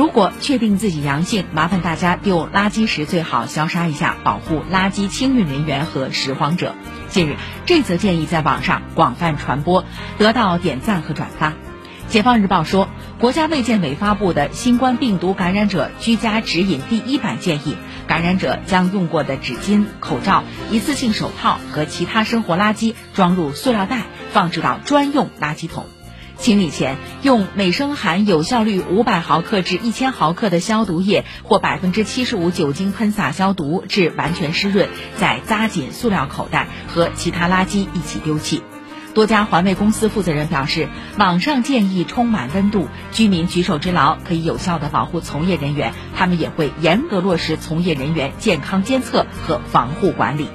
如果确定自己阳性，麻烦大家丢垃圾时最好消杀一下，保护垃圾清运人员和拾荒者。近日，这则建议在网上广泛传播，得到点赞和转发。解放日报说，国家卫健委发布的新冠病毒感染者居家指引第一版建议，感染者将用过的纸巾、口罩、一次性手套和其他生活垃圾装入塑料袋，放置到专用垃圾桶。清理前，用每升含有效率五百毫克至一千毫克的消毒液或百分之七十五酒精喷洒消毒至完全湿润，再扎紧塑料口袋和其他垃圾一起丢弃。多家环卫公司负责人表示，网上建议充满温度，居民举手之劳可以有效的保护从业人员，他们也会严格落实从业人员健康监测和防护管理。